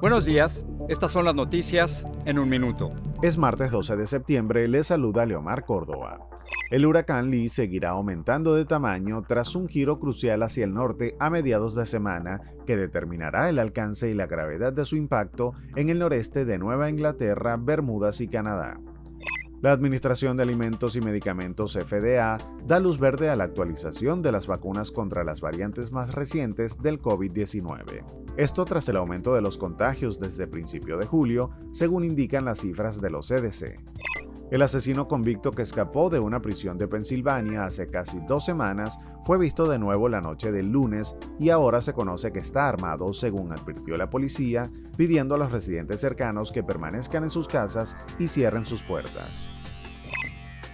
Buenos días, estas son las noticias en un minuto. Es martes 12 de septiembre, le saluda Leomar Córdoba. El huracán Lee seguirá aumentando de tamaño tras un giro crucial hacia el norte a mediados de semana que determinará el alcance y la gravedad de su impacto en el noreste de Nueva Inglaterra, Bermudas y Canadá. La Administración de Alimentos y Medicamentos FDA da luz verde a la actualización de las vacunas contra las variantes más recientes del COVID-19. Esto tras el aumento de los contagios desde principio de julio, según indican las cifras de los CDC. El asesino convicto que escapó de una prisión de Pensilvania hace casi dos semanas fue visto de nuevo la noche del lunes y ahora se conoce que está armado, según advirtió la policía, pidiendo a los residentes cercanos que permanezcan en sus casas y cierren sus puertas.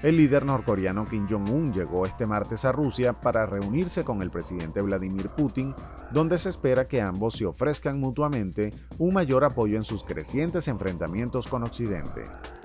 El líder norcoreano Kim Jong-un llegó este martes a Rusia para reunirse con el presidente Vladimir Putin, donde se espera que ambos se ofrezcan mutuamente un mayor apoyo en sus crecientes enfrentamientos con Occidente.